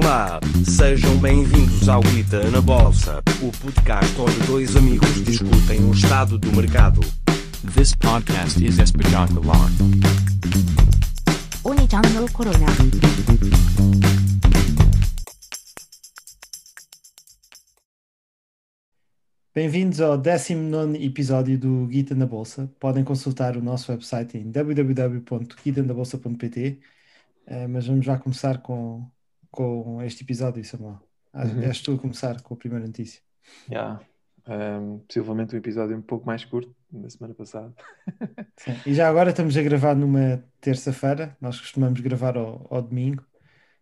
Olá, sejam bem-vindos ao Guita na Bolsa, o podcast onde dois amigos discutem o estado do mercado. This podcast is espetacular. Oni-chan no Corona. Bem-vindos ao 19 episódio do Guita na Bolsa. Podem consultar o nosso website em www.guitanabolsa.pt, eh, mas vamos já começar com com este episódio, Samuel. Ah, Uhum. És tu a começar com a primeira notícia. Yeah. Um, possivelmente um episódio um pouco mais curto da semana passada. Sim. E já agora estamos a gravar numa terça-feira. Nós costumamos gravar ao, ao domingo.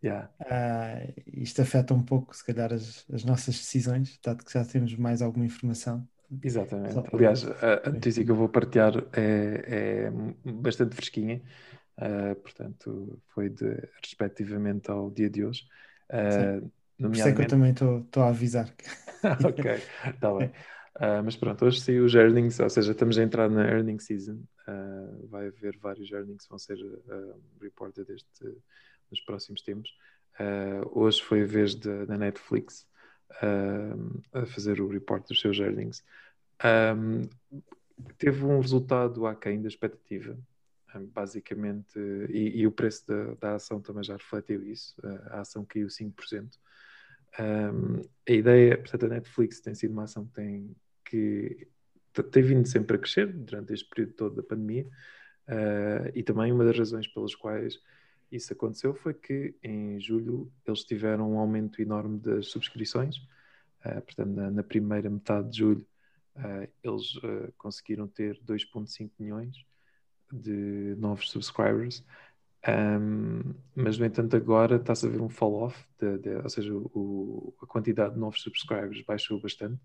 Yeah. Ah, isto afeta um pouco, se calhar, as, as nossas decisões, dado que já temos mais alguma informação. Exatamente. Para- Aliás, a, a notícia que eu vou partilhar é, é bastante fresquinha, uh, portanto, foi de, respectivamente ao dia de hoje. Uh, Por isso é que eu nomeadamente. também estou a avisar. ok, está bem. Uh, mas pronto, hoje saiu os earnings, ou seja, estamos a entrar na earning season. Uh, vai haver vários earnings que vão ser uh, reported este, nos próximos tempos. Hoje foi a vez da Netflix a fazer o report dos seus earnings. Um, teve um resultado aquém da expectativa, basicamente, e, e o preço da, da ação também já refletiu isso. A ação caiu 5%. Um, a ideia, portanto, a Netflix tem sido uma ação que tem, que tem vindo sempre a crescer durante este período todo da pandemia, uh, e também uma das razões pelas quais isso aconteceu foi que em julho eles tiveram um aumento enorme das subscrições, uh, portanto, na, na primeira metade de julho uh, eles conseguiram ter 2,5 milhões de novos subscribers. Um, mas, no entanto, agora está-se a ver um fall-off, ou seja, o- a quantidade de novos subscribers baixou bastante.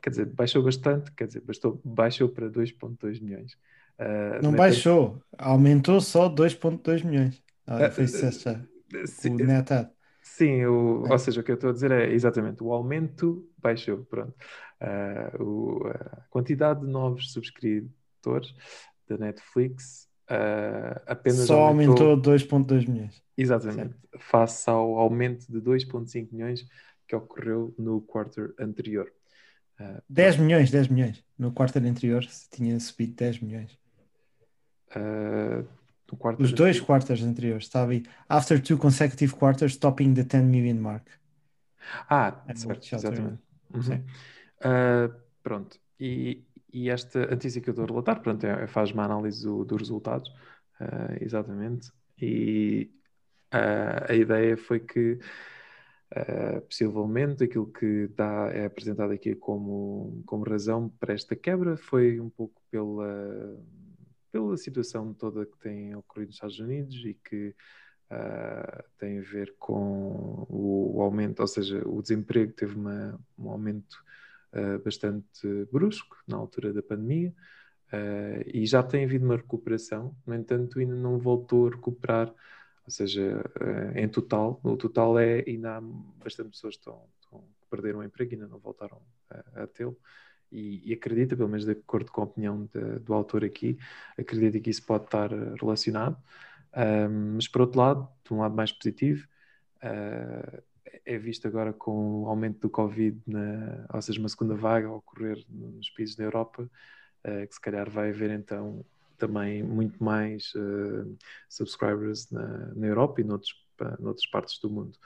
Quer dizer, baixou bastante, quer dizer, bastou, baixou para 2,2 milhões. Uh, Não entanto- baixou, aumentou só 2,2 milhões. Ah, Ah, foi sucesso já. Sim, O ad. Sim, o, É. ou seja, o que eu estou a dizer é exatamente o aumento baixou, pronto. Ah, o- a quantidade de novos subscritores da Netflix ah, apenas Só aumentou 2,2 milhões. exatamente face ao aumento de 2,5 milhões que ocorreu no quarter anterior. Ah, 10 milhões, 10 milhões. No quarto anterior tinha subido 10 milhões. ah, no quarter Os dois anterior- quartos anteriores estava aí. After two consecutive quarters, topping the 10 million mark. Ah, É, certo, exatamente. Uhum. Ah, pronto, e, e esta notícia que eu estou a relatar, pronto, é, faz uma análise do, dos resultados, ah, exatamente, e ah, a ideia foi que ah, possivelmente aquilo que é apresentado aqui como, como razão para esta quebra foi um pouco pela, pela situação toda que tem ocorrido nos Estados Unidos e que ah, tem a ver com o, o aumento, ou seja, o desemprego teve uma, um aumento ah, bastante brusco na altura da pandemia ah, e já tem havido uma recuperação, no entanto, ainda não voltou a recuperar, ou seja, ah, em total, o total é ainda há bastante pessoas que, estão, estão, perderam o emprego e ainda não voltaram a, a tê-lo. E, e acredita, pelo menos de acordo com a opinião de- do autor aqui, acredita que isso pode estar relacionado. Um, mas por outro lado, de um lado mais positivo, uh, é visto agora com o aumento do Covid, na, ou seja, uma segunda vaga a ocorrer nos países da Europa, uh, que se calhar vai haver então também muito mais uh, subscribers na, na Europa e noutros, noutras partes do mundo.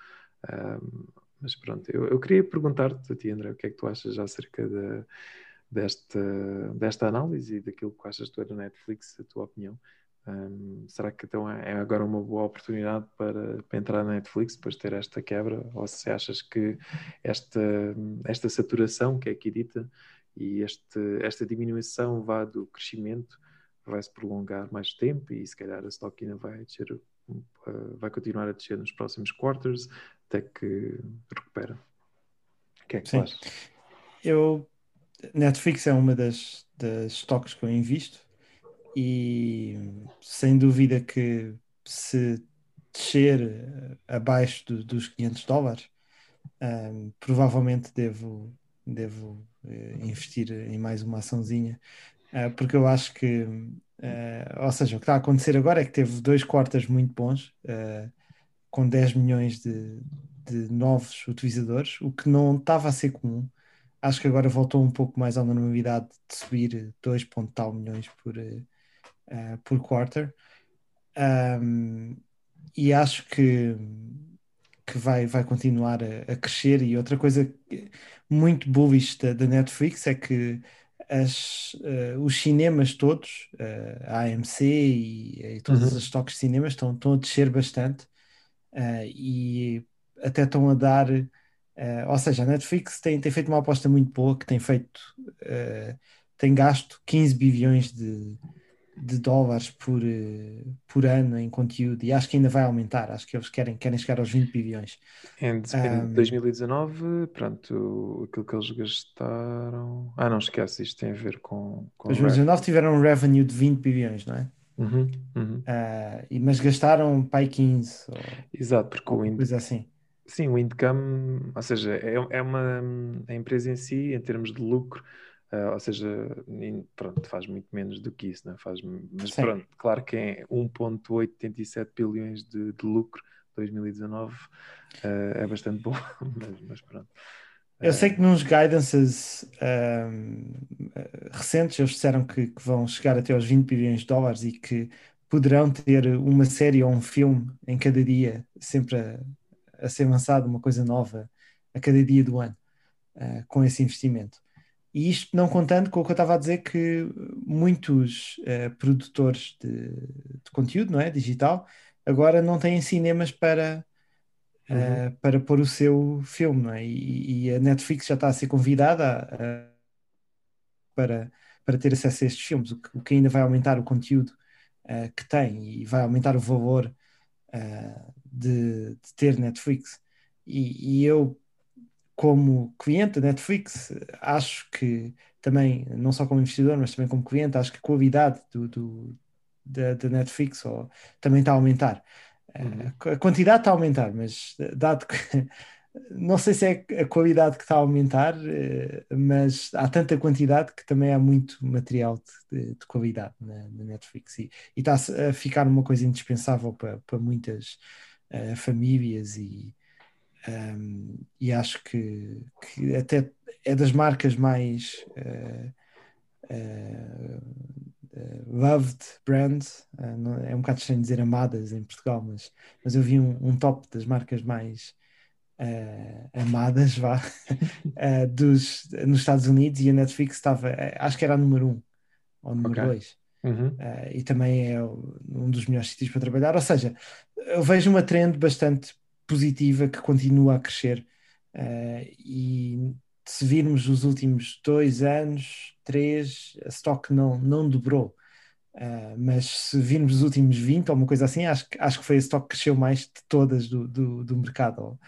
Mas pronto, eu, eu queria perguntar-te a ti, André, o que é que tu achas acerca da- desta, desta análise e daquilo que achas tu é da Netflix, a tua opinião. Um, será que então é agora uma boa oportunidade para, para entrar na Netflix depois de ter esta quebra? Ou se achas que esta, esta saturação que é aqui dita e este, esta diminuição vá do crescimento vai se prolongar mais tempo e se calhar a stock ainda vai descer, uh, vai continuar a descer nos próximos quarters até que recupera. O que é que Sim. achas? Eu, Netflix é uma das, das stocks que eu invisto e sem dúvida que se descer eh, abaixo do- dos 500 dólares, ehm, provavelmente devo, devo eh, investir em mais uma açãozinha, eh, porque eu acho que, eh, ou seja, o que está a acontecer agora é que teve dois quartas muito bons, com 10 milhões de, de novos utilizadores, o que não estava a ser comum. Acho que agora voltou um pouco mais à normalidade de subir 2 ponto tal milhões por, uh, por quarter. Um, e acho que, que vai, vai continuar a, a, crescer. E outra coisa muito bullish da, da Netflix é que as, uh, os cinemas todos, uh, a AMC e, e todos uhum. os estoques de cinemas estão, estão a descer bastante uh, e até estão a dar. ou seja, a Netflix tem, tem feito uma aposta muito boa que tem feito, tem gasto 15 bilhões de, de dólares por, uh, por ano em conteúdo e acho que ainda vai aumentar. Acho que eles querem, querem chegar aos 20 bilhões. Em um, 2019, pronto, aquilo que eles gastaram. Ah, não esquece, isto tem a ver com. com 2019 tiveram um revenue de 20 bilhões, não é? Uhum, uhum. Uh, mas gastaram pai 15. Ou, Exato, porque o in... coisa assim. Sim, o income, ou seja, é, é uma a empresa em si, em termos de lucro, Uh, ou seja, pronto, faz muito menos do que isso, né? faz, mas Sim. pronto, claro que é 1,87 bilhões de, de lucro 2019 uh, é bastante bom, mas, mas pronto. Eu sei que nos guidances recentes eles disseram que, que, vão chegar até aos 20 bilhões de dólares e que poderão ter uma série ou um filme em cada dia, sempre a, a ser lançado, uma coisa nova a cada dia do ano, uh, com esse investimento. E isto não contando com o que eu estava a dizer, que muitos uh, produtores de, de, conteúdo não é, digital agora não têm cinemas para, uh, para pôr o seu filme. Não é? E, e, a Netflix já está a ser convidada a, a, para, para ter acesso a estes filmes, o que, o que ainda vai aumentar o conteúdo uh, que tem e vai aumentar o valor de, de, ter Netflix. E, e eu como cliente da Netflix, acho que também, não só como investidor, mas também como cliente, acho que a qualidade do, do da, da, Netflix ou, também está a aumentar. Uhum. A quantidade está a aumentar, mas dado que não sei se é a qualidade que está a aumentar, eh, mas há tanta quantidade que também há muito material de, de qualidade na, na, Netflix e, e, está a ficar uma coisa indispensável para, para muitas uh, famílias e, um, e acho que, que, até é das marcas mais uh, uh, uh, loved brands, é um bocado estranho dizer amadas em Portugal, mas, mas eu vi um, um top das marcas mais amadas vá, dos, nos Estados Unidos e a Netflix estava, acho que era a número um ou número okay. dois. Uhum. Uh, e também é um dos melhores sítios para trabalhar. Ou seja, eu vejo uma trend bastante positiva que continua a crescer. Uh, e se virmos os últimos dois anos, três, a stock não, não dobrou. Uh, mas se virmos os últimos 20 ou uma coisa assim, acho, acho que foi a stock que cresceu mais de todas do, do, do mercado. Ou,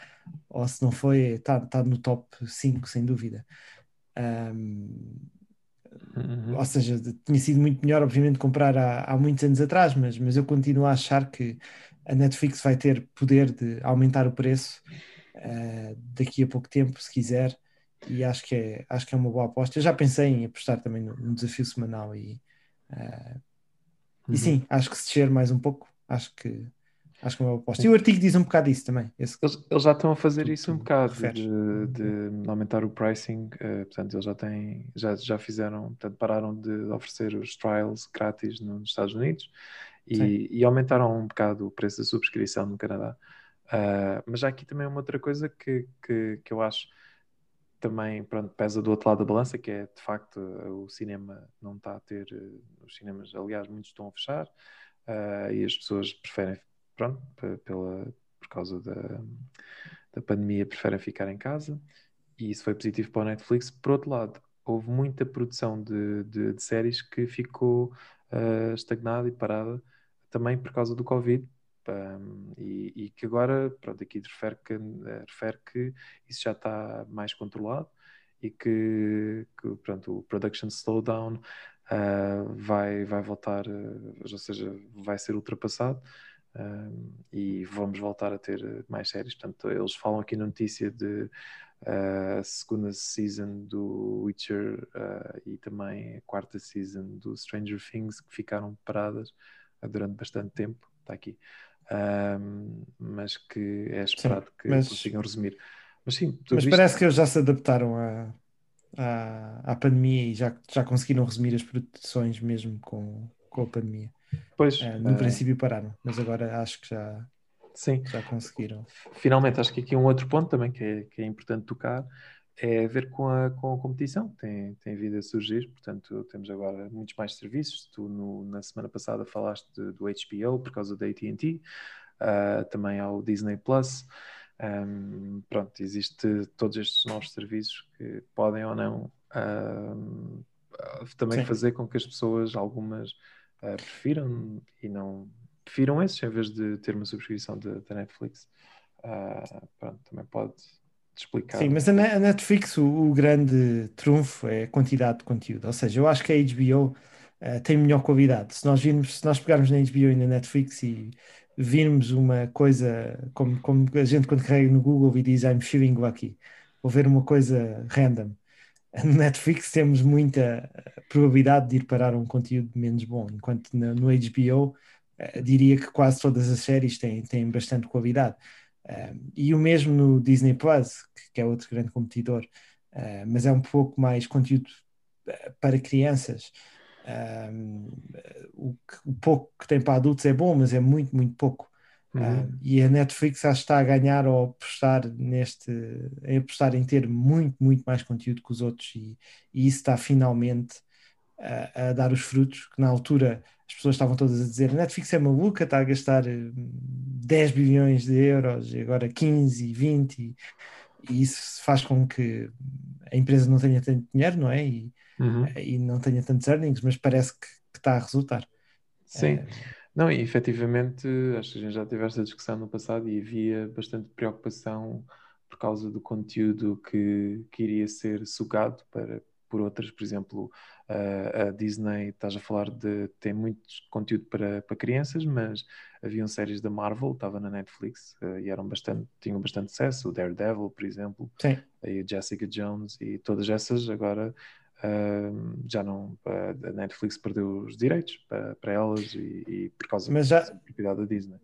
ou, se não foi, está tá no top 5, sem dúvida. Um, uhum. Ou seja, tinha sido muito melhor, obviamente, comprar há, há muitos anos atrás, mas, mas eu continuo a achar que a Netflix vai ter poder de aumentar o preço uh, daqui a pouco tempo, se quiser, e acho que é, acho que é uma boa aposta. Eu já pensei em apostar também no, no desafio semanal e, uh, uhum. e sim, acho que se descer mais um pouco, acho que acho que é uma boa aposta. E o artigo diz um bocado isso também. Esse, eles, eles, já estão a fazer isso um bocado de, de, aumentar o pricing, uh, portanto, eles já têm, já, já fizeram, portanto, pararam de oferecer os trials grátis nos Estados Unidos e, e, aumentaram um bocado o preço da subscrição no Canadá. Uh, mas há aqui também uma outra coisa que, que, que eu acho também pronto, pesa do outro lado da balança, que é de facto o cinema não está a ter, os cinemas, aliás, muitos estão a fechar uh, e as pessoas preferem, pronto, pela, por causa da, da pandemia, preferem ficar em casa e isso foi positivo para o Netflix. Por outro lado, houve muita produção de, de, de séries que ficou uh, estagnada e parada também por causa do Covid. Um, e, e, que agora, pronto, aqui refere que, refere que isso já está mais controlado e que, que pronto, o production slowdown uh, vai, vai voltar, uh, ou seja, vai ser ultrapassado uh, e vamos voltar a ter mais séries. Portanto, eles falam aqui na notícia de a segunda season do Witcher e também a quarta season do Stranger Things que ficaram paradas durante bastante tempo. Está aqui. um, mas que é esperado Sim, que mas- consigam resumir. Mas sim, Mas isto- parece que eles já se adaptaram à, à, à pandemia e já, já conseguiram resumir as produções mesmo com, com a pandemia. pois, Eh, no ah, princípio pararam, mas agora acho que já, sim, já conseguiram. finalmente acho que aqui um outro ponto também que é, que é importante tocar é a ver com a, com a competição que tem, tem vindo a surgir, portanto temos agora muitos mais serviços, tu no- na semana passada falaste de- do HBO por causa da AT&T, ah, também há o Disney Plus, Ahm, pronto, existe todos estes novos serviços que podem ou não ah, também Sim. fazer com que as pessoas, algumas, ah, prefiram e não prefiram esses em vez de ter uma subscrição da Netflix. Ah, pronto, também pode Sim, mas a Ne- a Netflix, o, o grande trunfo é a quantidade de conteúdo. Ou seja, eu acho que a HBO eh, tem melhor qualidade. Se nós virmos, se nós pegarmos na HBO e na Netflix e virmos uma coisa como, como a gente quando carrega no Google e diz I'm feeling lucky, ou ver uma coisa random. No Netflix temos muita eh, probabilidade de ir parar um conteúdo menos bom, enquanto na- no HBO eh, diria que quase todas as séries têm, têm bastante qualidade. Um, e o mesmo no Disney Plus, que, que é outro grande competidor, uh, mas é um pouco mais conteúdo uh, para crianças. Um, o, que- o pouco que tem para adultos é bom, mas é muito, muito pouco. Uhum. Um, e a Netflix acho que está a ganhar ao apostar neste, em apostar em ter muito, muito mais conteúdo que os outros, e, e isso está finalmente a, a dar os frutos que na altura as pessoas estavam todas a dizer a Netflix é maluca, está a gastar eh, 10 bilhões de euros e agora 15, 20 e, e isso faz com que a empresa não tenha tanto dinheiro, não é? E, Uhum. e não tenha tantos earnings, mas parece que, que está a resultar. Sim, Eh, não, e efetivamente, acho que a gente já teve esta discussão no passado e havia bastante preocupação por causa do conteúdo que, que iria ser sugado para, por outras, por exemplo, a, Disney, estás a falar de tem muito conteúdo para, para crianças, mas haviam séries da Marvel, estava na Netflix eh, e eram bastante, tinham bastante sucesso, o Daredevil, por exemplo, sim, aí o Jessica Jones e todas essas agora ahm, já não a Netflix perdeu os direitos para, para elas e, e por causa Mas já- da propriedade da Disney.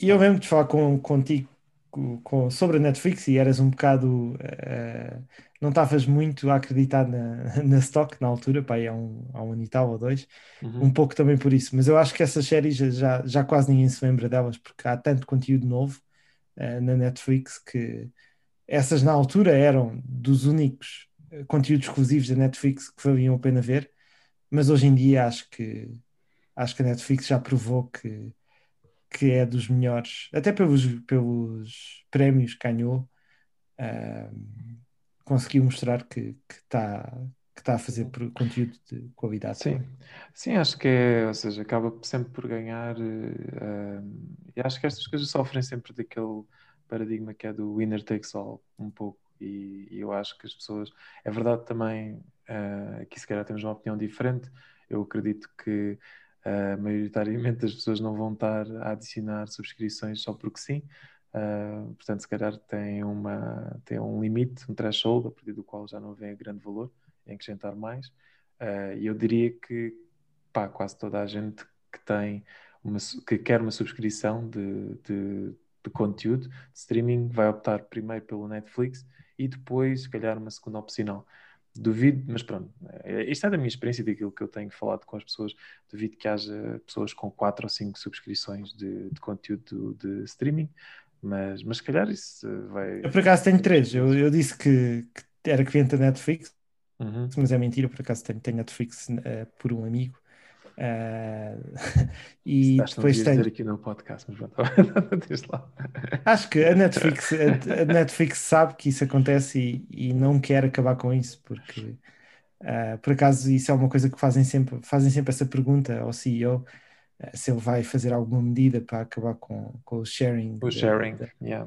E eu lembro de falar com, contigo com- sobre a Netflix e eras um bocado. eh, não estavas muito a acreditar na, na stock na altura, pá, há um, há um ano e tal ou dois, Uhum. um pouco também por isso. Mas eu acho que essas séries já- já, quase ninguém se lembra delas, porque há tanto conteúdo novo eh, na Netflix que essas na altura eram dos únicos eh, conteúdos exclusivos da Netflix que valiam a pena ver, mas hoje em dia acho que acho que a Netflix já provou que, que é dos melhores, até pelos, pelos prémios que ganhou, ahm, conseguiu mostrar que está que tá a fazer conteúdo de qualidade. Sim, também. sim, acho que é, ou seja, acaba sempre por ganhar, ahm, e acho que estas coisas sofrem sempre daquele paradigma que é do winner takes all, um pouco, e, e eu acho que as pessoas, é verdade também, eh, aqui se calhar temos uma opinião diferente, eu acredito que eh, maioritariamente as pessoas não vão estar a adicionar subscrições só porque sim, eh, portanto se calhar tem uma, tem um limite, um threshold, a partir do qual já não vem grande valor em acrescentar mais. Eh, E eu diria que pá, quase toda a gente que tem uma, que quer uma subscrição de, de, de conteúdo de streaming vai optar primeiro pelo Netflix e depois, se calhar, uma segunda opcional. Duvido, mas pronto, eh, isto é da minha experiência, daquilo que eu tenho falado com as pessoas. Duvido que haja pessoas com quatro ou cinco subscrições de, de conteúdo de streaming, mas, mas se calhar isso eh, vai. Eu por acaso tenho três. Eu, eu disse que, que era cliente da Netflix, Uhum. mas é mentira, por acaso tenho, tenho Netflix eh, por um amigo. Ah, e Estás, depois tenho. dizer aqui no podcast, mas lá. Acho que a Netflix, a, a Netflix sabe que isso acontece e, e não quer acabar com isso, porque ah, por acaso isso é uma coisa que fazem sempre, fazem sempre essa pergunta ao CEO, ah, se ele vai fazer alguma medida para acabar com, com o sharing O da- sharing, da, yeah.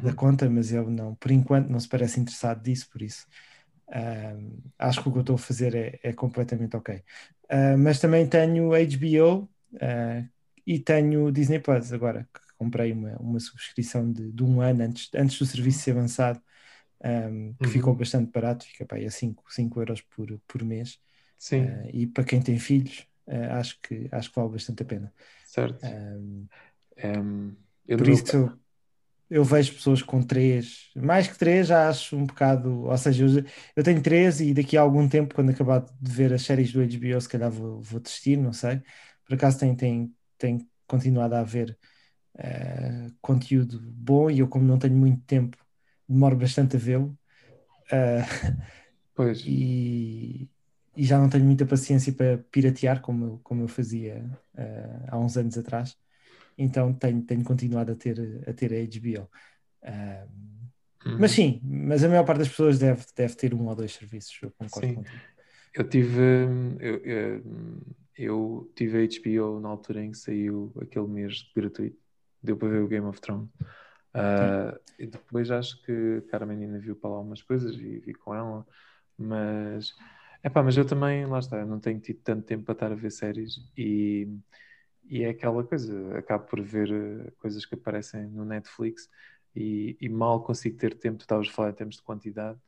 da Uhum. conta, mas ele não, por enquanto não se parece interessado disso, por isso acho que o que eu estou a fazer é, é completamente ok. Ah, mas também tenho HBO ah, e tenho Disney Plus agora, que comprei uma, uma subscrição de, de um ano antes, antes do serviço ser lançado, um, que Uhum. ficou bastante barato, fica para aí a 5, 5 euros por, por mês. Sim, Ah, e para quem tem filhos, acho, que, acho que vale bastante a pena. certo. Um, Por meu isso eu, eu vejo pessoas com três, mais que três, já acho um bocado. Ou seja, eu, eu tenho três e daqui a algum tempo, quando acabar de ver as séries do HBO, se calhar vou, vou desistir, não sei. Por acaso tem, tem, tem continuado a haver eh, conteúdo bom e eu, como não tenho muito tempo, demoro bastante a vê-lo. Eh, Pois, e, e já não tenho muita paciência para piratear como eu, como eu fazia eh, há uns anos atrás. Então tenho, tenho continuado a ter, a ter a HBO. Ah, uhum. mas sim, mas a maior parte das pessoas deve, deve ter um ou dois serviços, eu concordo Sim. contigo. Eu tive, eu, eu, eu tive a HBO na altura em que saiu aquele mês gratuito, deu para ver o Game of Thrones. Ah, e depois acho que a Carmen ainda viu para lá umas coisas e vi com ela, mas, epá, mas eu também, lá está, eu não tenho tido tanto tempo para estar a ver séries e, e é aquela coisa, acabo por ver eh, coisas que aparecem no Netflix e, e mal consigo ter tempo, tu estavas a falar em termos de quantidade,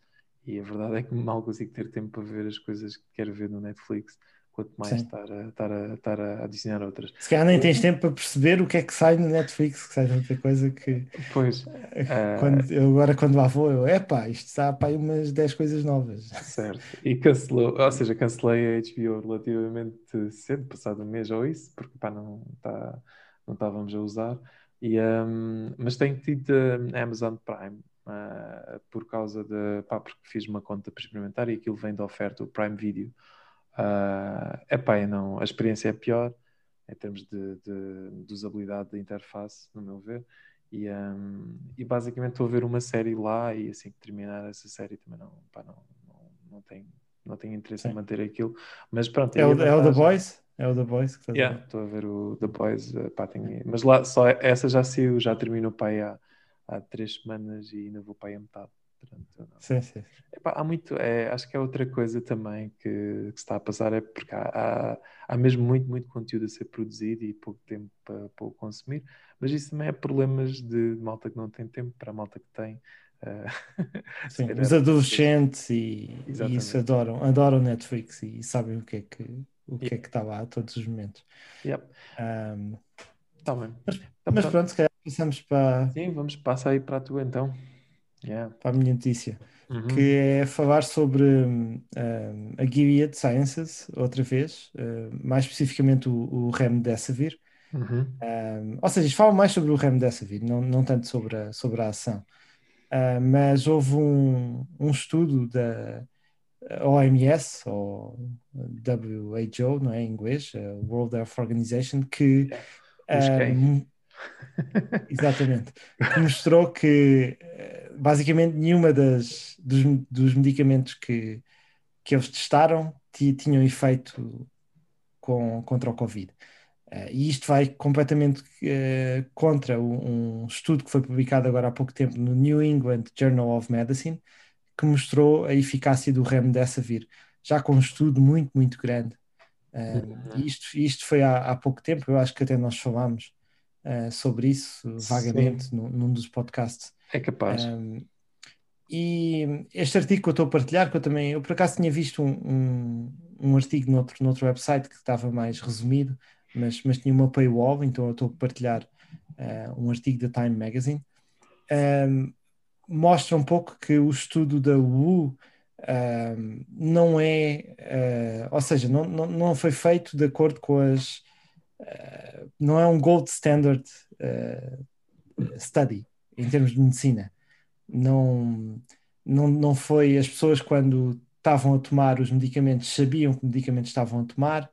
e a verdade é que mal consigo ter tempo para ver as coisas que quero ver no Netflix, quanto mais estar a, estar, a, estar a adicionar outras. Se calhar nem tens tempo para perceber o que é que sai no Netflix, que sai tanta coisa que Pois, Ah. quando, eu agora quando lá vou, eu, epá, isto está para aí umas 10 coisas novas. certo. E cancelou, ou seja, cancelei a HBO relativamente cedo, passado um mês ou isso, porque pá, não, tá, não estávamos a usar. E, hum, mas tenho tido a Amazon Prime ah, por causa de, pá, porque fiz uma conta para experimentar e aquilo vem da oferta, o Prime Video. Ah, epá, eu não, a experiência é pior em termos de, de, de usabilidade da interface, no meu ver. E, hum, e basicamente estou a ver uma série lá e assim que terminar essa série também não, pá, não, não, não tenho, não tenho interesse em Sim. manter aquilo. Mas pronto, É o, é o The Boys? É o The Boys que estás a Yeah, estou a ver o The Boys, eh, pá, tenho- mas lá só essa já saiu, já terminou pá, aí há, há três semanas e ainda vou para aí a metade. Não. Sim, sim. Epá, há muito, é, acho que é outra coisa também que, que se está a passar, é porque há, há, há mesmo muito, muito conteúdo a ser produzido e pouco tempo para, para o consumir, mas isso também é problemas de malta que não tem tempo para a malta que tem. eh, Sim, os adolescentes e, e isso adoram, adoram Netflix e sabem o que é que o que é que está lá a todos os momentos. Yep, Ahm, tá bem. Mas- Então, mas pronto. pronto, se calhar passamos para, Sim, vamos passar aí para a tua então. Yeah. para a minha notícia, Uhum. que é falar sobre hum, hum, a Gilead Sciences, outra vez, hum, mais especificamente o, o Remdesivir. Uhum. Um, ou seja, isto fala mais sobre o Remdesivir, não, não tanto sobre a, sobre a ação. Uh, mas houve um, um estudo da OMS, ou WHO, não é em inglês, a World Health Organization, que um, exatamente, que mostrou que eh, basicamente nenhuma das, dos, dos medicamentos que, que eles testaram ti- tinham efeito com, contra o Covid. Eh, e isto vai completamente eh, contra um, um estudo que foi publicado agora há pouco tempo no New England Journal of Medicine, que mostrou a eficácia do Remdesivir, já com um estudo muito, muito grande. E isto, isto foi há, há pouco tempo, eu acho que até nós falámos eh, sobre isso vagamente num, num dos podcasts. É capaz. Um, e este artigo que eu estou a partilhar, que eu também, eu por acaso tinha visto um, um, um artigo noutro, noutro website que estava mais resumido, mas, mas tinha uma paywall, então eu estou a partilhar uh, um artigo da Time Magazine. Um, mostra um pouco que o estudo da WU um, não é, uh, ou seja, não, não, não foi feito de acordo com as. Não é um gold standard uh, study em termos de medicina. Não, não, não foi. As pessoas, quando estavam a tomar os medicamentos, sabiam que medicamentos estavam a tomar,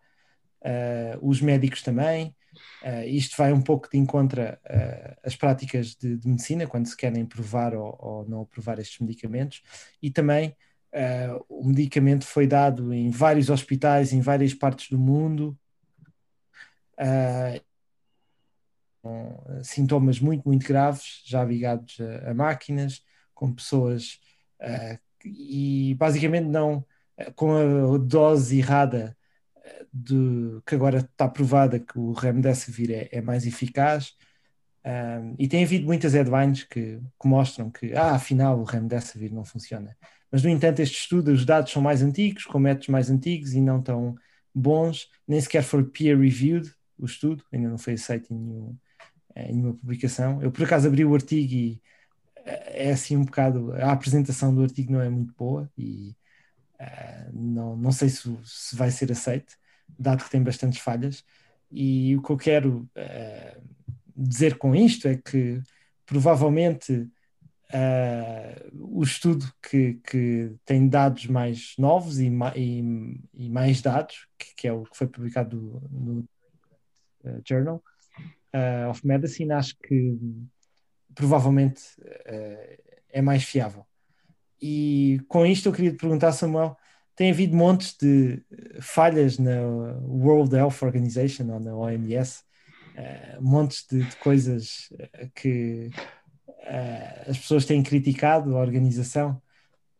uh, os médicos também. Uh, isto vai um pouco de encontro uh, às práticas de, de, medicina, quando se querem provar ou, ou não aprovar estes medicamentos, e também uh, o medicamento foi dado em vários hospitais, em várias partes do mundo, com sintomas muito, muito graves, já ligados a, a máquinas, com pessoas e basicamente não com a dose errada de, que agora está provada que o Remdesivir é, é mais eficaz. Um, e tem havido muitas headlines que, que, mostram que ah, afinal o Remdesivir não funciona. Mas no entanto este estudo, os dados são mais antigos com métodos mais antigos e não tão bons nem sequer foi peer reviewed o estudo, ainda não foi aceito em nenhum, em nenhuma publicação. Eu por acaso abri o artigo e é assim um bocado. A apresentação do artigo não é muito boa e uh, não, não sei se, se, vai ser aceito, dado que tem bastantes falhas. E o que eu quero uh, dizer com isto é que provavelmente uh, o estudo que, que, tem dados mais novos e, e, e mais dados, que, que, é o que foi publicado no Journal of Medicine, acho que provavelmente uh, é mais fiável. E com isto eu queria te perguntar, Samuel, tem havido montes de falhas na World Health Organization ou na OMS, uh, montes de, de coisas eh, que uh, as pessoas têm criticado a organização.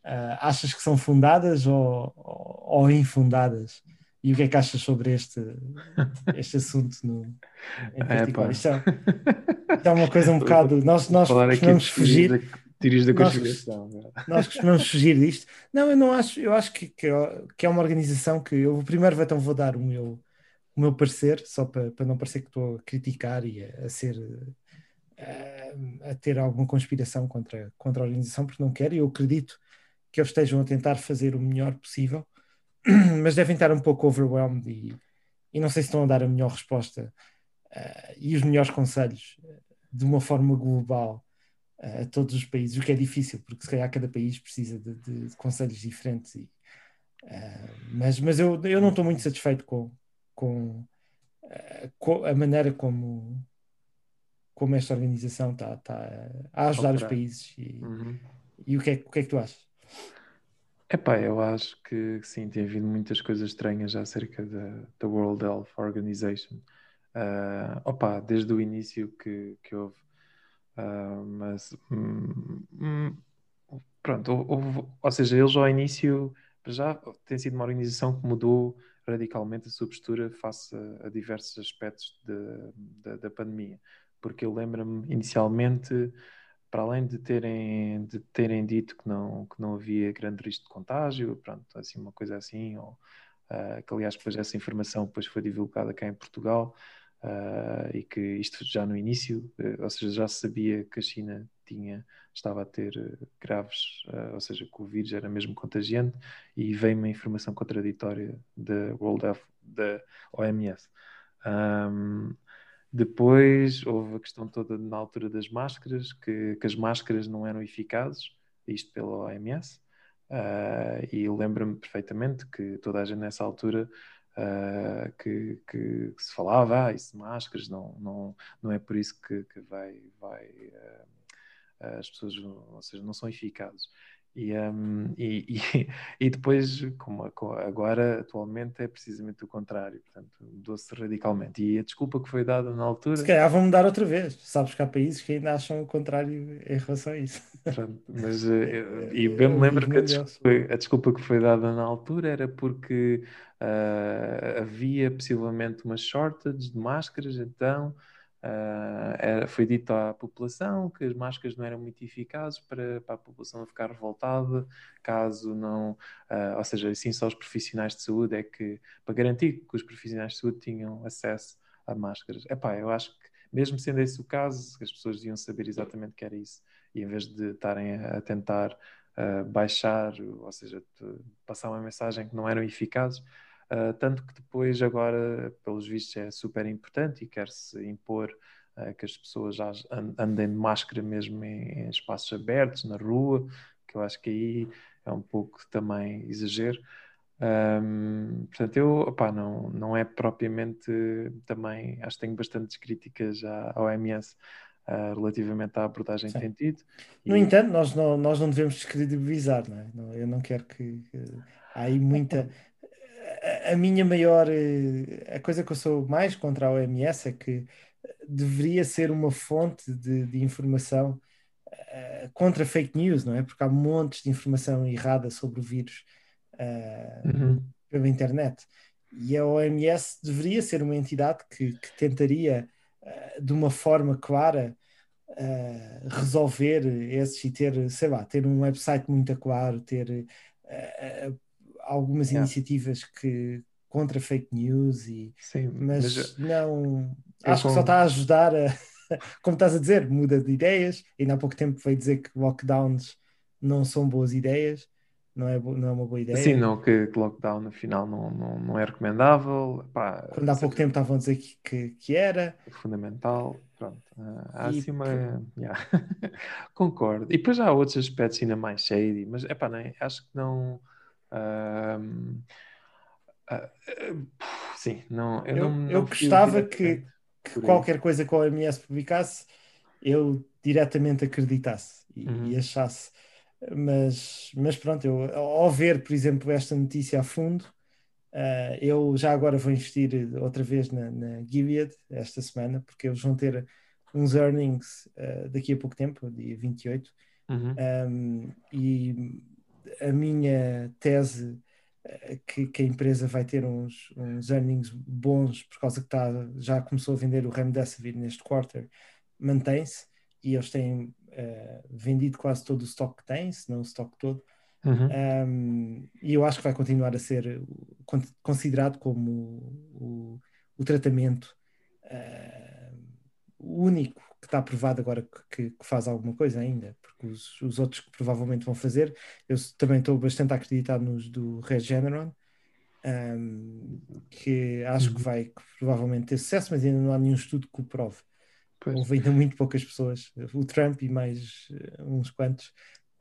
Uh, achas que são fundadas ou, ou, ou, infundadas? E o que é que achas sobre este, este assunto no, em particular? É, isto, é, isto, é, uma coisa um bocado. Nós, nós costumamos fugir. Tiris da conspiração. Nós, nós costumamos fugir disto. Não, eu não acho. Eu acho que, que, que é uma organização que eu primeiro então vou dar o meu, o meu parecer, só para, para não parecer que estou a criticar e a, a ser. A, a, ter alguma conspiração contra, contra a organização, porque não quero, e eu acredito que eles estejam a tentar fazer o melhor possível mas devem estar um pouco overwhelmed e, e não sei se estão a dar a melhor resposta uh, e os melhores conselhos uh, de uma forma global uh, a todos os países, o que é difícil, porque se calhar cada país precisa de, de, de conselhos diferentes. E, mas mas eu, eu não estou muito satisfeito com, com, com, a maneira como, como esta organização está, tá a ajudar os países. E, uhum. e o, que é, o que é que tu achas? Epá, eu acho que sim, tem havido muitas coisas estranhas acerca da, da World Health Organization. Uh, opa, desde o início que, que houve. Uh, mas hum, hum, pronto, houve, ou seja, eles ao início já tem sido uma organização que mudou radicalmente a sua postura face a, a diversos aspectos de, de, da pandemia. Porque eu lembro-me inicialmente para além de terem, de terem dito que não, que não havia grande risco de contágio, pronto, assim, uma coisa assim, ou, uh, que aliás depois essa informação depois foi divulgada cá em Portugal, uh, e que isto já no início, uh, ou seja, já se sabia que a China tinha, estava a ter graves, ou seja, que o vírus era mesmo contagiante, e veio uma informação contraditória da World Health, da OMS. Um, depois houve a questão toda na altura das máscaras, que, que as máscaras não eram eficazes, isto pela OMS, uh, e lembro-me perfeitamente que toda a gente nessa altura uh, que, que, se falava, ah, isso máscaras, não, não, não é por isso que, que vai, vai uh, as pessoas, ou seja, não são eficazes. E, um, e, e, e, depois, como agora, atualmente, é precisamente o contrário, portanto, mudou-se radicalmente. E a desculpa que foi dada na altura. Se calhar vão mudar outra vez. Sabes que há países que ainda acham o contrário em relação a isso. Pronto, mas, eh, e bem me lembro que a desculpa, a desculpa, que foi dada na altura era porque uh, havia possivelmente uma shortage de máscaras, então. Uh, era, foi dito à população que as máscaras não eram muito eficazes para, para a população ficar revoltada, caso não, uh, ou seja, assim só os profissionais de saúde é que, para garantir que os profissionais de saúde tinham acesso a máscaras. Epá, eu acho que mesmo sendo esse o caso, as pessoas deviam saber exatamente que era isso, e em vez de estarem a, a tentar uh, baixar, ou seja, passar uma mensagem que não eram eficazes, Uh, tanto que depois, agora, pelos vistos, é super importante e quer-se impor uh, que as pessoas já andem de máscara mesmo em, em, espaços abertos, na rua, que eu acho que aí é um pouco também exagero. Um, portanto, eu, opá, não, não é propriamente também, acho que tenho bastantes críticas à, à OMS uh, relativamente à abordagem Sim. que tem tido. No e... entanto, nós não, nós não devemos descredibilizar, não é? Eu não quero que, que há aí muita a minha maior. Eh, a coisa que eu sou mais contra a OMS é que deveria ser uma fonte de, de informação uh, contra fake news, não é? Porque há montes de informação errada sobre o vírus uh, uhum. pela internet. E a OMS deveria ser uma entidade que, que tentaria, uh, de uma forma clara, resolver esses e ter, sei lá, ter um website muito claro, ter algumas yeah. iniciativas que contra fake news e Sim, mas, mas não acho que só está a ajudar a, como estás a dizer, muda de ideias. Ainda há pouco tempo veio dizer que lockdowns não são boas ideias, não é, não é uma boa ideia. Sim, não, que, que lockdown afinal não, não, não é recomendável. Pá, Quando há pouco tempo estavam a dizer que, que, que era. é fundamental. Pronto, ah, há E assim uma. yeah. Concordo. E depois há outros aspectos ainda mais shady, mas epá, nem, acho que não. Ahm, ah, ah, sim, não, eu, Eu, não, não gostava que, que qualquer coisa que a OMS publicasse eu diretamente acreditasse e, Uhum. e achasse. Mas, mas pronto, eu, ao ver, por exemplo, esta notícia a fundo, ah, eu já agora vou investir outra vez na, na Gilead esta semana, porque eles vão ter uns earnings ah, daqui a pouco tempo, dia 28. Uhum. Um, e a minha tese eh, que, que a empresa vai ter uns, uns earnings bons por causa que tá, já começou a vender o Remdesivir neste quarter mantém-se e eles têm eh, vendido quase todo o stock que têm, se não o stock todo Uhum. um, e eu acho que vai continuar a ser con- considerado como o, o tratamento uh, único que está provado agora que, que- que faz alguma coisa ainda, porque os, os outros que provavelmente vão fazer, eu também estou bastante a acreditar nos do Regeneron, um, que acho que Uhum. vai provavelmente ter sucesso, mas ainda não há nenhum estudo que o prove. Pois. Houve ainda muito poucas pessoas, o Trump e mais eh, uns quantos,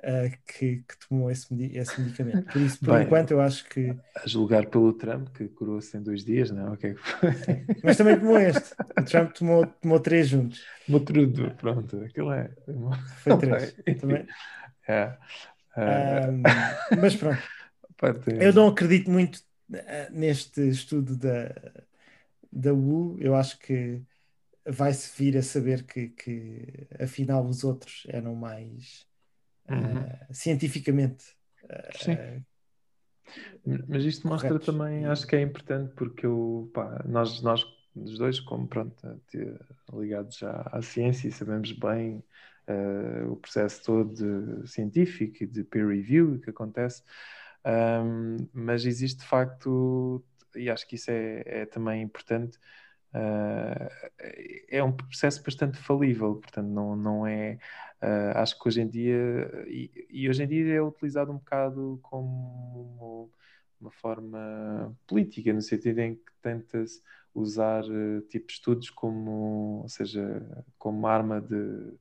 eh, que, que tomou esse, esse medicamento. Por isso, por Bem. enquanto, eu acho que. A julgar pelo Trump, que curou-se em dois dias, não é? O que é que foi? Mas também tomou este. O Trump tomou, tomou três juntos. Motrudo, pronto, aquilo é. Foi três. Bem, Também. É. Ah, Ahm, mas pronto, eu não acredito muito eh, neste estudo da, da U. Eu acho que vai-se vir a saber que, que afinal os outros eram mais Uhum. eh, cientificamente. Sim. Mas isto mostra corretos. também, acho que é importante porque eu, pá, nós, nós os dois, como pronto, ligados já à ciência e sabemos bem eh, o processo todo de- científico e de peer review que acontece, Ahm, mas existe de facto, e acho que isso é, é também importante, ah, é um processo bastante falível, portanto, não, não é. Ah, acho que hoje em dia, e, e hoje em dia é utilizado um bocado como uma forma política, no sentido em que tenta-se usar eh, tipo estudos como, ou seja, como arma de,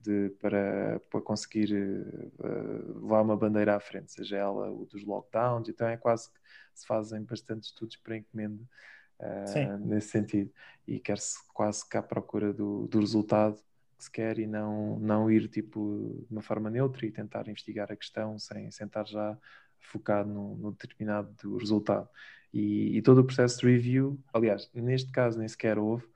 de- para, para conseguir eh, levar uma bandeira à frente, seja ela o dos lockdowns, então é quase que se fazem bastante estudos para encomenda Sim. nesse sentido e quer-se quase que à procura do, do resultado que se quer e não, não ir tipo de uma forma neutra e tentar investigar a questão sem, sem estar já focado no, no determinado do resultado. E, e todo o processo de review, aliás, neste caso nem sequer houve,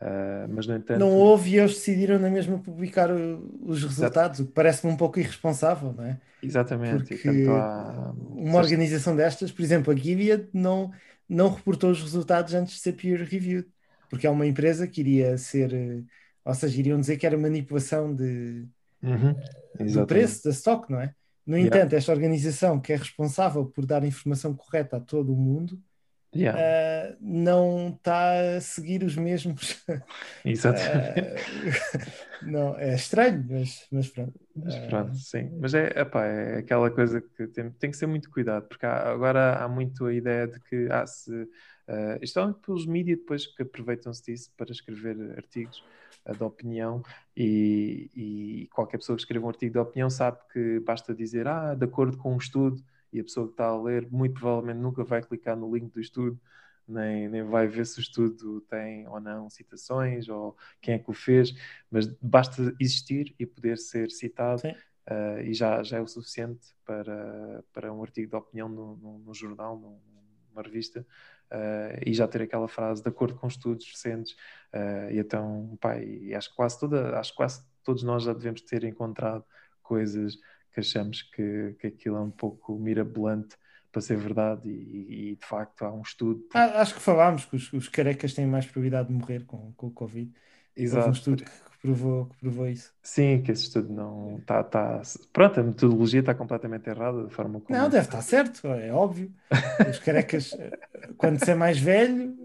ah, mas no entanto. Não houve e eles decidiram na mesma publicar o- os resultados, o que parece-me um pouco irresponsável, não é? Exatamente, Porque há. uma organização destas, por exemplo, a Gilead, não, não reportou os resultados antes de ser peer reviewed, porque é uma empresa que iria ser, eh, ou seja, iriam dizer que era manipulação de, Uhum, do preço da stock, não é? No Yeah. entanto, esta organização que é responsável por dar a informação correta a todo o mundo Yeah, eh, não está a seguir os mesmos. exatamente. eh, não, é estranho, mas, mas pronto. Mas Eh, pronto, sim. Mas é, epá, é aquela coisa que tem, tem que ser muito cuidado, porque há- agora há muito a ideia de que ah, se, eh, isto é pelos mídias depois que aproveitam-se disso para escrever artigos de opinião e, e qualquer pessoa que escreva um artigo de opinião sabe que basta dizer ah, de acordo com um estudo e a pessoa que está a ler muito provavelmente nunca vai clicar no link do estudo nem, nem vai ver se o estudo tem ou não citações ou quem é que o fez, mas basta existir e poder ser citado Sim. Uh, e já, já é o suficiente para, para um artigo de opinião no jornal, num- numa revista, uh, e já ter aquela frase de acordo com estudos recentes. uh, e então, pá, e acho que quase toda, acho quase todos nós já devemos ter encontrado coisas que achamos que, que aquilo é um pouco mirabolante para ser verdade, e, e, de facto há um estudo. Ah, Acho que falámos que os, os carecas têm mais probabilidade de morrer com, com o Covid. Houve um Exato. estudo que provou, que provou isso. Sim, que esse estudo não está. Tá, pronto, a metodologia está completamente errada da forma como. Não, deve estar certo, é óbvio. Os carecas, eh, quando se é mais velho,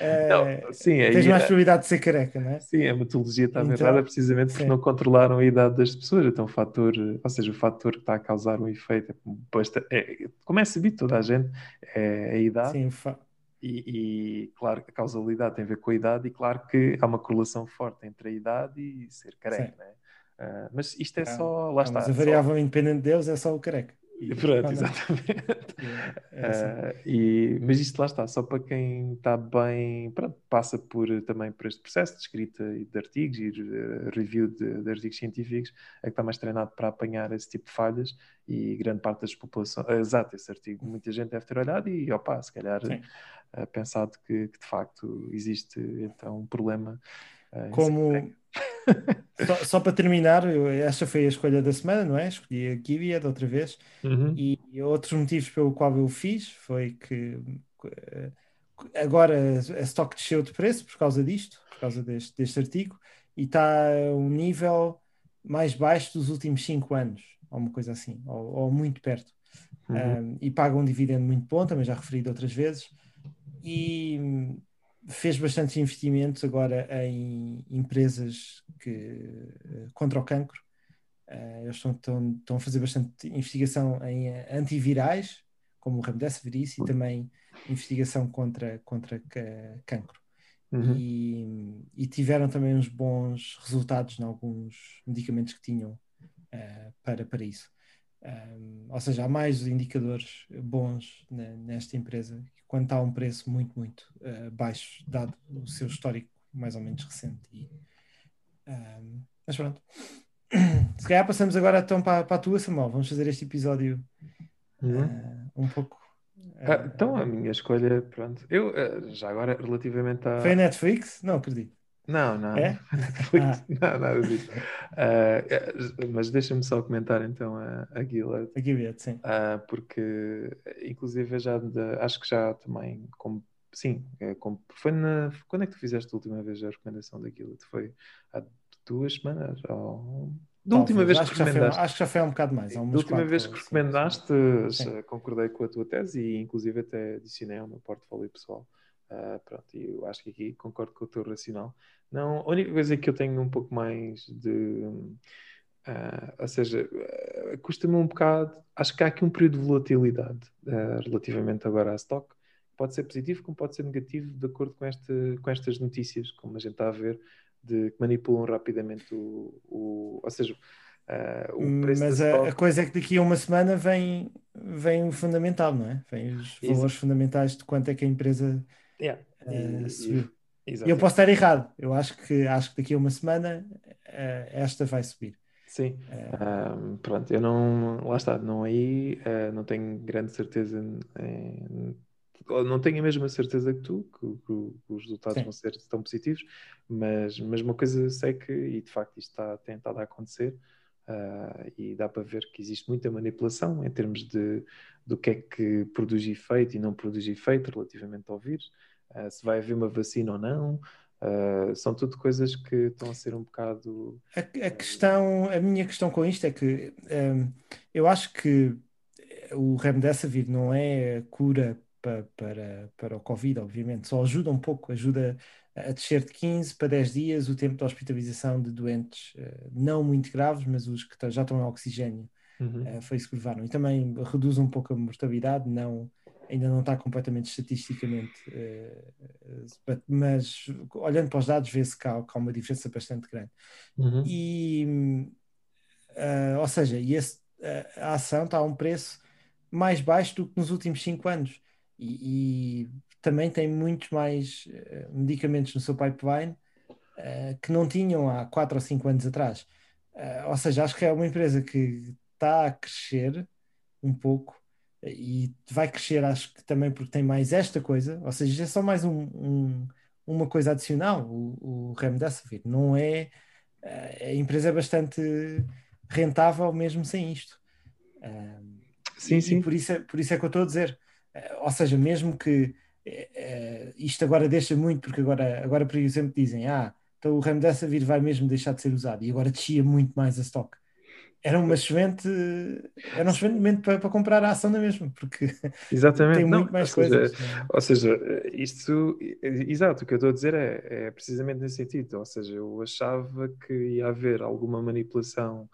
eh, Não, sim, tens mais é- probabilidade de ser careca, não é? Sim, a metodologia estava Então, errada precisamente porque sim. não controlaram a idade das pessoas. Então, o fator, ou seja, o fator que está a causar um efeito, é, basta- é- como é sabido toda a gente, é a idade. Sim, fa- E, e, claro, a causalidade tem a ver com a idade, e claro que há uma correlação forte entre a idade e ser careca, né? Ah, mas isto é Ah, só, lá ah, está. mas a só- variável independente de Deus é só o careca. E- Pronto, exatamente. É assim. Ah, e, mas isto lá está, só para quem está bem, pronto, passa por, também por este processo de escrita e de artigos e eh, review de, de artigos científicos, é que está mais treinado para apanhar esse tipo de falhas e grande parte das populações, exato, esse artigo, muita gente deve ter olhado e, opa, se calhar Sim. Ah, pensado que, que de facto existe então um problema. em Como só, só para terminar, esta foi a escolha da semana, não é? Escolhi a Gilead outra vez. Uhum. E outros motivos pelo qual eu fiz foi que eh, agora a stock desceu de preço por causa disto, por causa deste, deste artigo, e está a um nível mais baixo dos últimos 5 anos, ou uma coisa assim, ou, ou muito perto. Uhum. Um, e paga um dividendo muito bom, também já referi de outras vezes, e fez bastantes investimentos agora em empresas que, eh, contra o cancro. Eh, eles estão, estão, estão a fazer bastante investigação em eh, antivirais, como o remdesivir e também investigação contra, contra ca- cancro. Uhum. E, e tiveram também uns bons resultados em alguns medicamentos que tinham eh, para, para isso. Um, ou seja, há mais indicadores bons ne- nesta empresa quando está a um preço muito, muito eh, baixo, dado o seu histórico mais ou menos recente. E, um, mas pronto. Se calhar passamos agora então para, para a tua, Samuel. Vamos fazer este episódio Uhum. eh, um pouco. eh, Ah, então, a minha escolha, pronto. Eu, já agora, relativamente a. Foi a Netflix? Não acredito. Não, não, É? Netflix, não, nada disso. Ah, é, mas deixa-me só comentar então a, a Gilead, Aqui vê sim. ah, porque inclusive já de- acho que já também, como, sim, é, como, foi na, quando é que tu fizeste a última vez a recomendação da Gilead? Foi há duas semanas? Ou, da última vez que que já foi, recomendaste? acho que já foi um bocado mais. Da última quatro vez que recomendaste, Sim. já concordei com a tua tese e inclusive até adicionei ao meu portfólio pessoal. Ah, pronto, e eu acho que aqui concordo com o teu racional. Não, a única coisa que eu tenho um pouco mais de. ah, ou seja, ah, custa-me um bocado. Acho que há aqui um período de volatilidade ah, relativamente agora à stock. Pode ser positivo, como pode ser negativo, de acordo com, este, com estas notícias, como a gente está a ver, de que manipulam rapidamente o. o ou seja, o preço Mas a, stock. a coisa é que daqui a uma semana vem, vem o fundamental, não é? Vem os valores fundamentais de quanto é que a empresa Yeah. eh, E- subiu. e- E eu posso estar errado. Eu acho que, acho que daqui a uma semana eh, esta vai subir. Sim, Eh, Ahm, pronto, eu não, lá está, não aí, eh, não tenho grande certeza, em- não tenho a mesma certeza que tu, que, que os resultados Sim. vão ser tão positivos, mas, mas uma coisa sei que, e de facto isto está, tem estado a acontecer, ah, e dá para ver que existe muita manipulação em termos de do que é que produz efeito e não produz efeito relativamente ao vírus, ah, se vai haver uma vacina ou não, ah, são tudo coisas que estão a ser um bocado... A, a questão, a minha questão com isto é que ehm, eu acho que o remdesivir não é a cura pa- para, para o Covid, obviamente, só ajuda um pouco, ajuda a descer de 15 para 10 dias o tempo de hospitalização de doentes eh, não muito graves, mas os que já estão em oxigênio. Uhum. Eh, foi isso que levaram. E também reduz um pouco a mortalidade, não, ainda não está completamente estatisticamente, eh, eh, mas olhando para os dados vê-se que há, que há uma diferença bastante grande. Uhum. E, ah, ou seja, e esse- a- ação está a um preço mais baixo do que nos últimos 5 anos. E, e também tem muitos mais eh, medicamentos no seu pipeline eh, que não tinham há 4 ou 5 anos atrás. Ou seja, acho que é uma empresa que está a crescer um pouco eh, e vai crescer, acho que também porque tem mais esta coisa, ou seja, é só mais um- um- uma coisa adicional, o, o remdesivir. Não é a empresa é bastante rentável mesmo sem isto. Um, Sim, e, sim. e por isso, é, por isso é que eu estou a dizer. Uh, ou seja, mesmo que isto agora deixa muito, porque agora, agora por exemplo, dizem: Ah, então o remdesivir vai mesmo deixar de ser usado, e agora descia muito mais a stock. Era uma excelente, era um excelente momento para, para comprar a ação da mesma, porque Exatamente, tem não, muito mais ou seja, coisas. não é? Ou seja, isto, exato, o que eu estou a dizer é, é precisamente nesse sentido. Ou seja, eu achava que ia haver alguma manipulação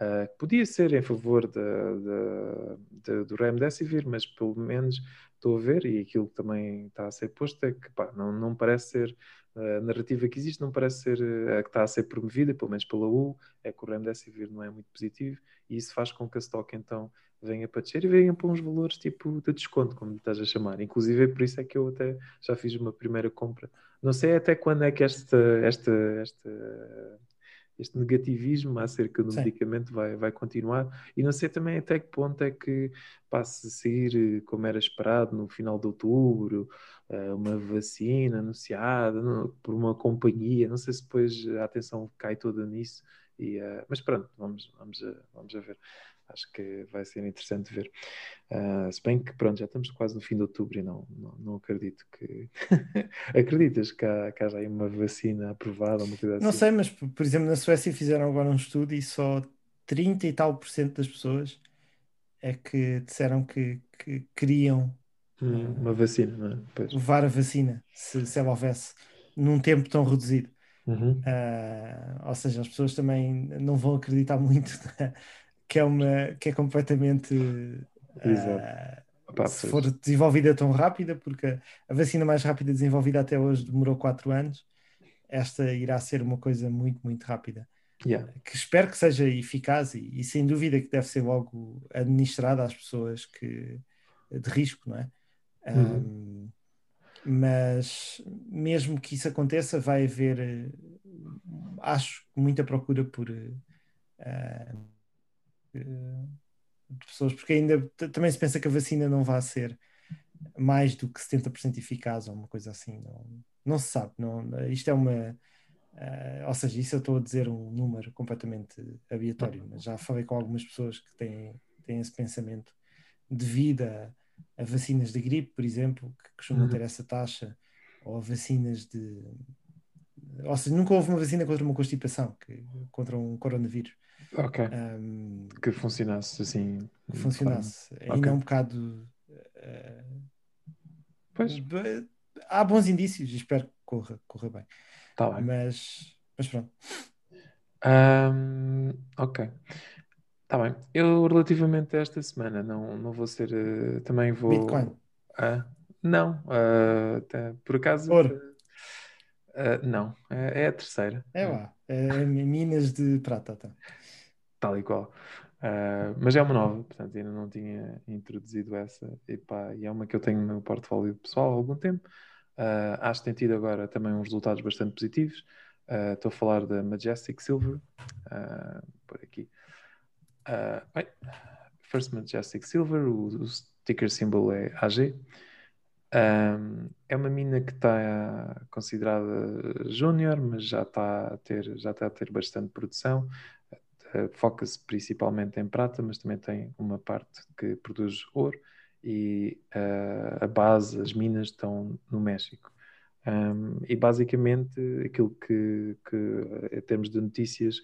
ah, que podia ser em favor da, da- da- do Remdesivir, mas pelo menos estou a ver, e aquilo que também está a ser posto é que pá, não, não parece ser a narrativa que existe, não parece ser eh, a que está a ser promovida, pelo menos pela U, é que o Remdesivir não é muito positivo, e isso faz com que a stock então venha para descer e venha para uns valores tipo de desconto, como estás a chamar. Inclusive, é por isso é que eu até já fiz uma primeira compra. Não sei até quando é que esta, esta, esta, este negativismo acerca do Sim. medicamento vai, vai continuar e não sei também até que ponto é que passe a sair eh, como era esperado no final de outubro, eh, uma vacina anunciada por uma companhia, não sei se depois a atenção cai toda nisso, e, eh, mas pronto, vamos, vamos, a, vamos a ver. Acho que vai ser interessante ver. Ah, se bem que, pronto, já estamos quase no fim de outubro e não, não, não acredito que. Acreditas que, há, que haja aí uma vacina aprovada, uma coisa assim? Não sei, mas por exemplo, na Suécia fizeram agora um estudo e só 30 e tal por cento das pessoas é que disseram que, que queriam Hum, uma vacina, não é? Pois. levar a vacina, se, se ela houvesse, num tempo tão reduzido. Uhum. Ah, ou seja, as pessoas também não vão acreditar muito né, que é uma que é completamente Exato. ah, se for desenvolvida tão rápida, porque a, vacina mais rápida desenvolvida até hoje demorou 4 anos, esta irá ser uma coisa muito, muito rápida. Yeah. Que espero que seja eficaz e, e sem dúvida que deve ser logo administrada às pessoas que, de risco, não é? Uhum. Ahm, mas mesmo que isso aconteça, vai haver, eh, acho, muita procura por eh, de pessoas, porque ainda também se pensa que a vacina não vai ser mais do que 70% eficaz ou uma coisa assim. Não, não se sabe. Não, isto é uma. ah, ou seja, isso eu estou a dizer um número completamente aleatório, mas já falei com algumas pessoas que têm, têm esse pensamento devido a, a vacinas de gripe, por exemplo, que costumam Uhum. ter essa taxa, ou vacinas de. Ou seja, nunca houve uma vacina contra uma constipação, que, contra um coronavírus, Ok. ahm, Que funcionasse assim. que funcionasse. Ainda é um bocado. ah, Pois, há bons indícios e espero que corra, corra bem. está bem. Mas, mas pronto. Ahm, ok. Está bem. Eu, relativamente a esta semana, não, não vou ser. eh, também vou. Bitcoin. Ah, não. ah, até- por acaso. Ouro. ah, não. É, é a terceira. É lá. É Minas de Prata. Tá. Tal e qual. Ah, mas é uma nova, portanto ainda não tinha introduzido essa. E, pá, e é uma que eu tenho no meu portfólio pessoal há algum tempo. Ah, acho que tem tido agora também uns resultados bastante positivos. Ah, Estou a falar da Majestic Silver, por aqui. First Majestic Silver, o, o ticker symbol é AG. Um, é uma mina que está considerada júnior, mas já está a ter, já está a ter bastante produção. Uh, Foca-se principalmente em prata, mas também tem uma parte que produz ouro e uh, a base, as minas estão no México. Um, e basicamente aquilo que, que em termos de notícias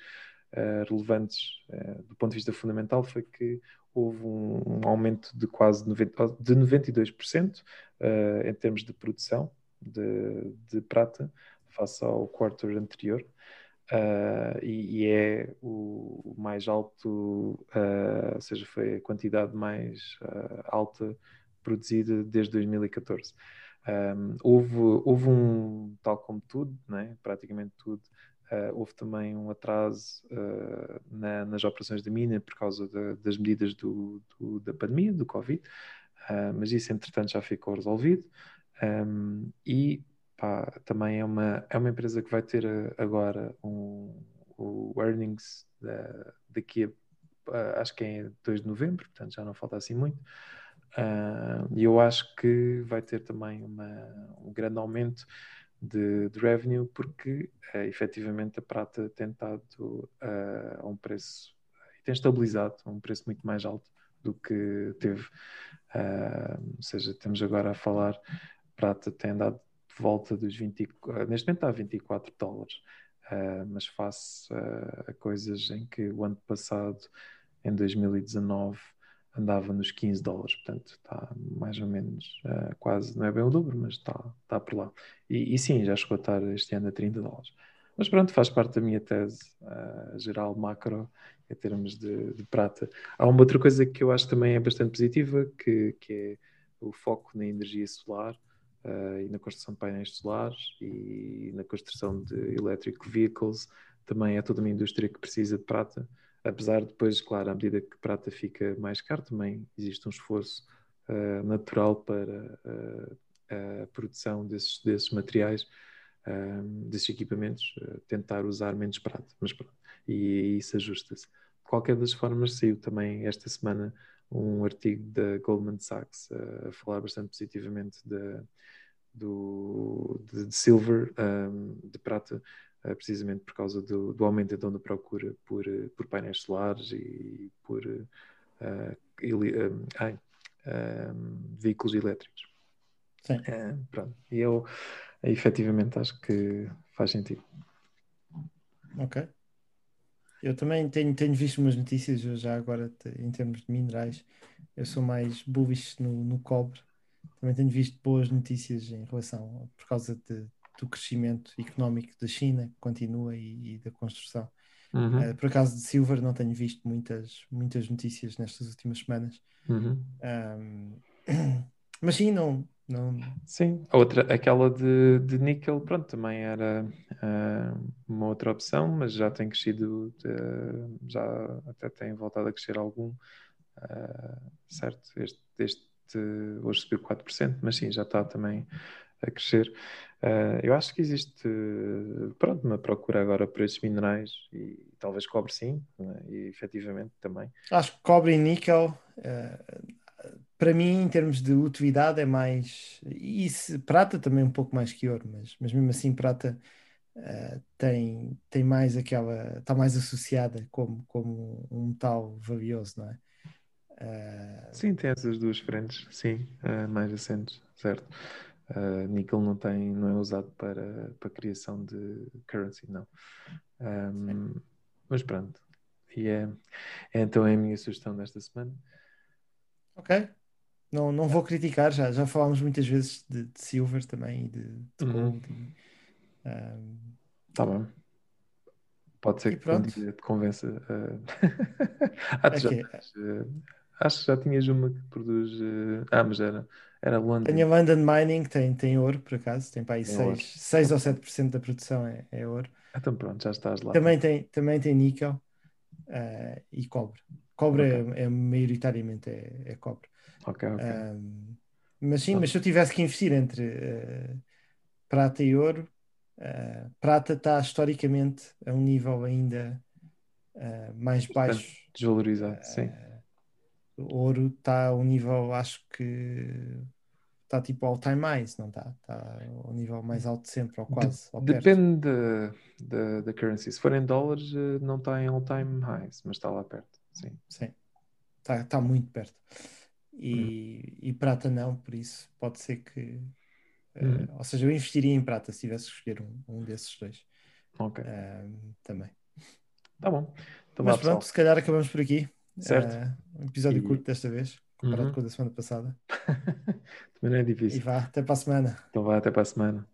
uh, relevantes do ponto de vista fundamental foi que houve um, um aumento de quase 90, de 92% uh, em termos de produção de, de prata face ao quarter anterior. Uh, e, e, é o, mais alto, uh, ou seja, foi a quantidade mais uh, alta produzida desde 2014. Um, houve, houve um, tal como tudo, né, praticamente tudo, houve também um atraso na, nas operações da mina por causa de, das medidas do, do, da pandemia, do Covid, mas isso entretanto já ficou resolvido. Um, e Pá, também é uma, é uma empresa que vai ter agora um, o earnings da, daqui a, acho que é 2 de novembro, portanto já não falta assim muito. E uh, eu acho que vai ter também uma, um grande aumento de, de revenue, porque uh, efetivamente a prata tem estado uh, a um preço, tem estabilizado a um preço muito mais alto do que teve. ou seja, temos agora a falar, prata tem andado volta dos 20, neste momento está a 24 dólares. uh, mas face a, a coisas em que o ano passado, em 2019, andava nos 15 dólares, portanto está mais ou menos uh, quase, não é bem o dobro, mas está, está por lá. E, e, sim, já chegou a estar este ano a 30 dólares. Mas pronto, faz parte da minha tese uh, geral macro em termos de, de, prata. Há uma outra coisa que eu acho também é bastante positiva, que, que é o foco na energia solar uh, e na construção de painéis solares e na construção de electric vehicles. Também é toda uma indústria que precisa de prata apesar de depois, claro, à medida que prata fica mais caro, também existe um esforço uh, natural para uh, a produção desses, desses materiais, desses equipamentos, tentar usar menos prata. Mas pronto, e, isso ajusta-se. De qualquer das formas, saiu também esta semana um artigo da Goldman Sachs a falar bastante positivamente de, do, de, de silver, um, de prata, eh, precisamente por causa do, do aumento então da procura por, eh, por painéis solares e por uh, ili, ai, veículos elétricos. Sim. pronto. E eu efetivamente acho que faz sentido. Ok. Eu também tenho, tenho visto umas notícias, eu já agora, em termos de minerais, eu sou mais bullish no, no cobre. Também tenho visto boas notícias em relação, por causa de, do crescimento económico da China, que continua, e, e da construção. Uhum. Uh, por acaso de Silver não tenho visto muitas, muitas notícias nestas últimas semanas. Uhum. Um, mas sim, não, não. Sim, a outra, aquela de, de níquel, pronto, também era uh, uma outra opção, mas já tem crescido, uh, já até tem voltado a crescer algum, uh, certo? Este, este hoje subiu 4%, mas sim, já está também a crescer. Uh, eu acho que existe, pronto, uma procura agora por esses minerais e talvez cobre sim, né? e efetivamente também. Acho que cobre e níquel, para mim, em termos de utilidade, é mais. E se, prata também um pouco mais que ouro, mas, mas mesmo assim, prata uh, tem, tem mais aquela. está mais associada como, como um metal valioso, não é? Sim, tem essas duas frentes, sim, mais assentes, certo. Uh, níquel não tem, não é usado para, para criação de currency, não. Um, mas pronto. E é, é, então é a minha sugestão desta semana. Ok. Não, não vou criticar, já, já falámos muitas vezes de, de silver também e de, de uhum. gold. E, um... Tá bom. Pode ser E que um dia te convença. Uh... ah, tu já tens, uh, acho que já tinhas uma que produz. uh, Ah, mas era, era London. Tenho a London Mining, tem, tem ouro por acaso, tem para aí Tem ouro. 6, 6 ou 7% da produção é, é ouro. Então pronto, já estás lá. Também tem, também tem níquel eh, e cobre. Cobre é, é maioritariamente é, é cobre. Ok, ok. Um, mas sim, mas se eu tivesse que investir entre eh, prata e ouro, eh, prata está historicamente a um nível ainda eh, mais Bastante baixo. Desvalorizado, sim. Ouro está a um nível, acho que está tipo all time highs, não está? Está ao nível mais alto de sempre, ou quase, ou perto. Depende da da- da currency. Se for em dólares, eh, não está em all-time highs, mas está lá perto. Sim. Sim, está tá muito perto. E, e prata não, por isso pode ser que. Uhum. ou seja, eu investiria em prata se tivesse que escolher um, um desses dois Ok. Ahm, também. Tá bom. Então Mas vá, pessoal. pronto, se calhar acabamos por aqui. Certo. Ah, um episódio E- curto desta vez, comparado Uhum. com o da semana passada. Também não é E difícil. vá, até para a semana. Então vá até para a semana.